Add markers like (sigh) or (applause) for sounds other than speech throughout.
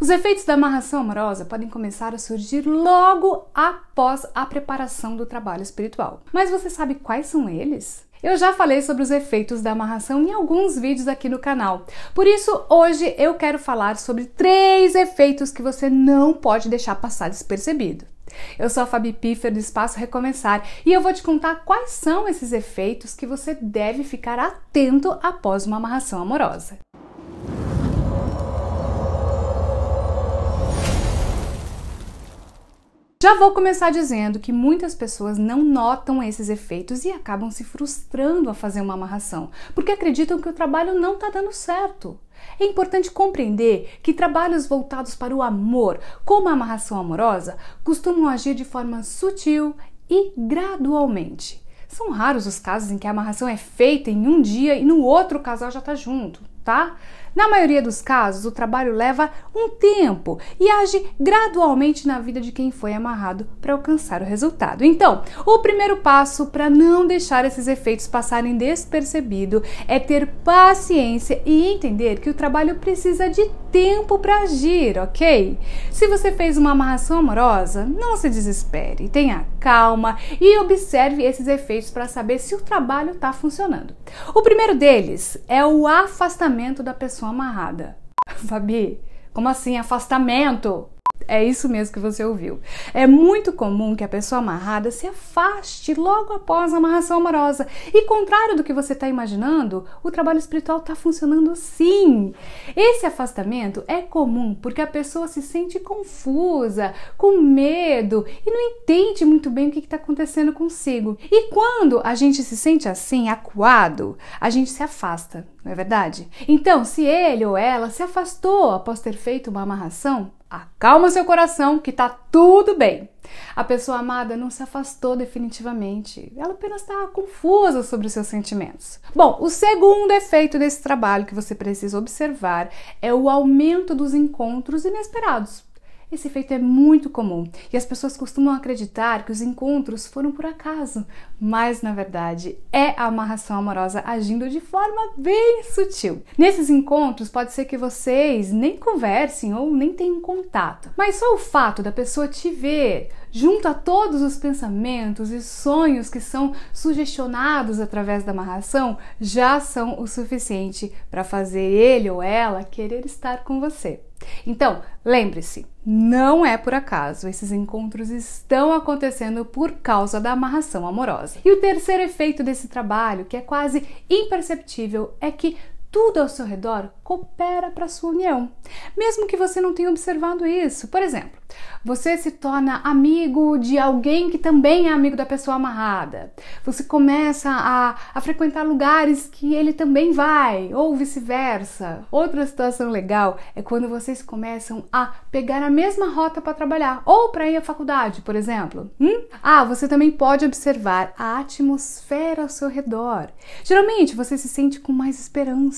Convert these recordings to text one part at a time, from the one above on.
Os efeitos da amarração amorosa podem começar a surgir logo após a preparação do trabalho espiritual. Mas você sabe quais são eles? Eu já falei sobre os efeitos da amarração em alguns vídeos aqui no canal. Por isso, hoje eu quero falar sobre três efeitos que você não pode deixar passar despercebido. Eu sou a Fabi Piffer do Espaço Recomeçar e eu vou te contar quais são esses efeitos que você deve ficar atento após uma amarração amorosa. Já vou começar dizendo que muitas pessoas não notam esses efeitos e acabam se frustrando a fazer uma amarração, porque acreditam que o trabalho não está dando certo. É importante compreender que trabalhos voltados para o amor, como a amarração amorosa, costumam agir de forma sutil e gradualmente. São raros os casos em que a amarração é feita em um dia e no outro o casal já está junto, tá? Na maioria dos casos, o trabalho leva um tempo e age gradualmente na vida de quem foi amarrado para alcançar o resultado. Então, o primeiro passo para não deixar esses efeitos passarem despercebido é ter paciência e entender que o trabalho precisa de tempo para agir, ok? Se você fez uma amarração amorosa, não se desespere, tenha calma e observe esses efeitos para saber se o trabalho está funcionando. O primeiro deles é o afastamento da pessoa amarrada. (laughs) Fabi, como assim afastamento? É isso mesmo que você ouviu. É muito comum que a pessoa amarrada se afaste logo após a amarração amorosa. E contrário do que você está imaginando, o trabalho espiritual está funcionando sim. Esse afastamento é comum porque a pessoa se sente confusa, com medo e não entende muito bem o que está acontecendo consigo. E quando a gente se sente assim, acuado, a gente se afasta, não é verdade? Então, se ele ou ela se afastou após ter feito uma amarração, Acalma seu coração que tá tudo bem. A pessoa amada não se afastou definitivamente, ela apenas está confusa sobre os seus sentimentos. Bom, o segundo efeito desse trabalho que você precisa observar é o aumento dos encontros inesperados. Esse efeito é muito comum e as pessoas costumam acreditar que os encontros foram por acaso, mas na verdade é a amarração amorosa agindo de forma bem sutil. Nesses encontros pode ser que vocês nem conversem ou nem tenham contato, mas só o fato da pessoa te ver junto a todos os pensamentos e sonhos que são sugestionados através da amarração, já são o suficiente para fazer ele ou ela querer estar com você. Então, lembre-se, não é por acaso, esses encontros estão acontecendo por causa da amarração amorosa. E o terceiro efeito desse trabalho, que é quase imperceptível, é que tudo ao seu redor coopera para sua união, mesmo que você não tenha observado isso. Por exemplo, você se torna amigo de alguém que também é amigo da pessoa amarrada. Você começa a, a frequentar lugares que ele também vai, ou vice-versa. Outra situação legal é quando vocês começam a pegar a mesma rota para trabalhar, ou para ir à faculdade, por exemplo. Hum? Ah, você também pode observar a atmosfera ao seu redor. Geralmente você se sente com mais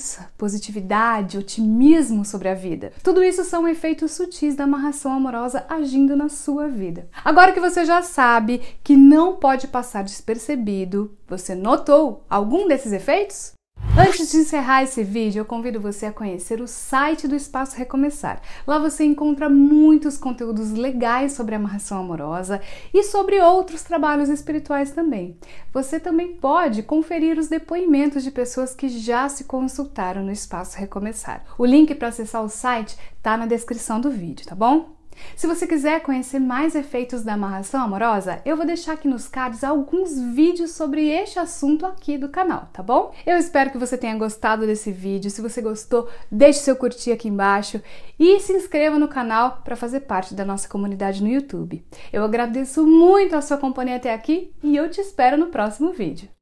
esperança, positividade, otimismo sobre a vida. Tudo isso são efeitos sutis da amarração amorosa agindo na sua vida. Agora que você já sabe que não pode passar despercebido, você notou algum desses efeitos? Antes de encerrar esse vídeo, eu convido você a conhecer o site do Espaço Recomeçar. Lá você encontra muitos conteúdos legais sobre amarração amorosa e sobre outros trabalhos espirituais também. Você também pode conferir os depoimentos de pessoas que já se consultaram no Espaço Recomeçar. O link para acessar o site está na descrição do vídeo, tá bom? Se você quiser conhecer mais efeitos da amarração amorosa, eu vou deixar aqui nos cards alguns vídeos sobre este assunto aqui do canal, tá bom? Eu espero que você tenha gostado desse vídeo. Se você gostou, deixe seu curtir aqui embaixo e se inscreva no canal para fazer parte da nossa comunidade no YouTube. Eu agradeço muito a sua companhia até aqui e eu te espero no próximo vídeo.